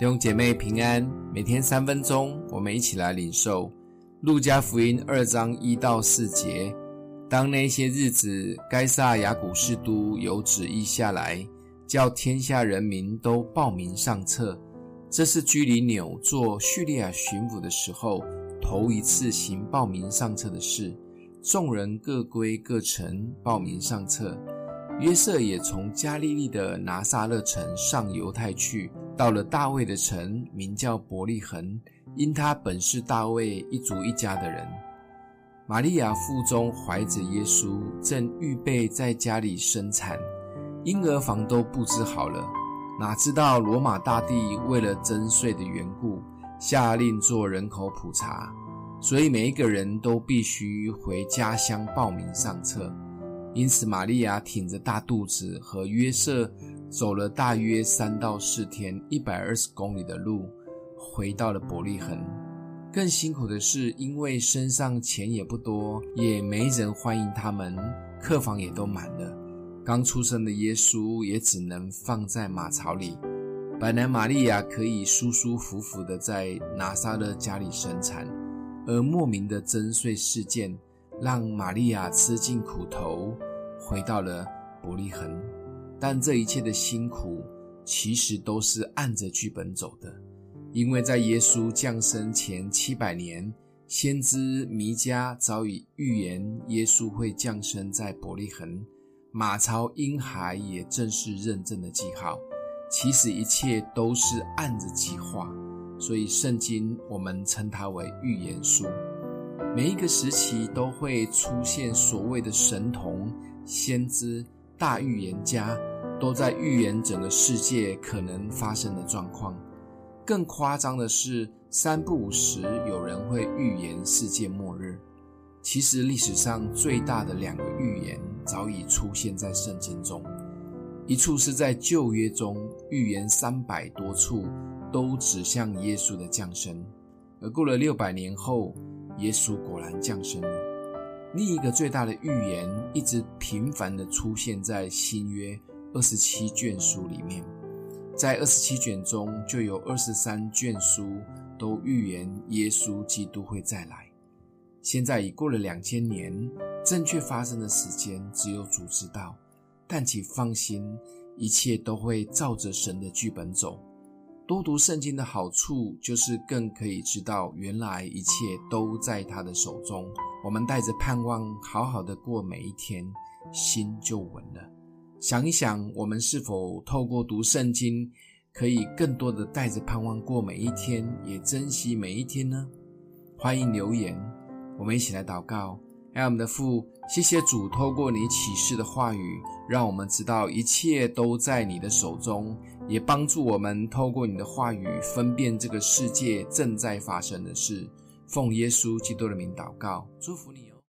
弟兄姐妹平安，每天三分钟，我们一起来领受路加福音二章一到四节。当那些日子，该撒亚古士都有旨意下来，叫天下人民都报名上册。这是居里纽做叙利亚巡抚的时候，头一次行报名上册的事。众人各归各城报名上册。约瑟也从加利利的拿撒勒城上犹太去。到了大卫的城，名叫伯利恒，因他本是大卫一族一家的人。玛利亚腹中怀着耶稣，正预备在家里生产，婴儿房都布置好了。哪知道罗马大帝为了征税的缘故，下令做人口普查，所以每一个人都必须回家乡报名上册。因此，玛利亚挺着大肚子和约瑟。走了大约三到四天，一百二十公里的路，回到了伯利恒。更辛苦的是，因为身上钱也不多，也没人欢迎他们，客房也都满了。刚出生的耶稣也只能放在马槽里。本来玛利亚可以舒舒服服的在拿撒勒家里生产，而莫名的征税事件让玛利亚吃尽苦头，回到了伯利恒。但这一切的辛苦，其实都是按着剧本走的，因为在耶稣降生前七百年，先知弥迦早已预言耶稣会降生在伯利恒，马槽婴孩也正是认证的记号。其实一切都是按着计划，所以圣经我们称它为预言书。每一个时期都会出现所谓的神童、先知、大预言家。都在预言整个世界可能发生的状况。更夸张的是，三不五时有人会预言世界末日。其实历史上最大的两个预言早已出现在圣经中，一处是在旧约中预言三百多处都指向耶稣的降生，而过了六百年后，耶稣果然降生了。另一个最大的预言一直频繁地出现在新约。二十七卷书里面，在二十七卷中，就有二十三卷书都预言耶稣基督会再来。现在已过了两千年，正确发生的时间只有主知道。但请放心，一切都会照着神的剧本走。多读圣经的好处，就是更可以知道原来一切都在他的手中。我们带着盼望，好好的过每一天，心就稳了。想一想，我们是否透过读圣经，可以更多的带着盼望过每一天，也珍惜每一天呢？欢迎留言，我们一起来祷告。爱我们的父，谢谢主透过你启示的话语，让我们知道一切都在你的手中，也帮助我们透过你的话语分辨这个世界正在发生的事。奉耶稣基督的名祷告，祝福你。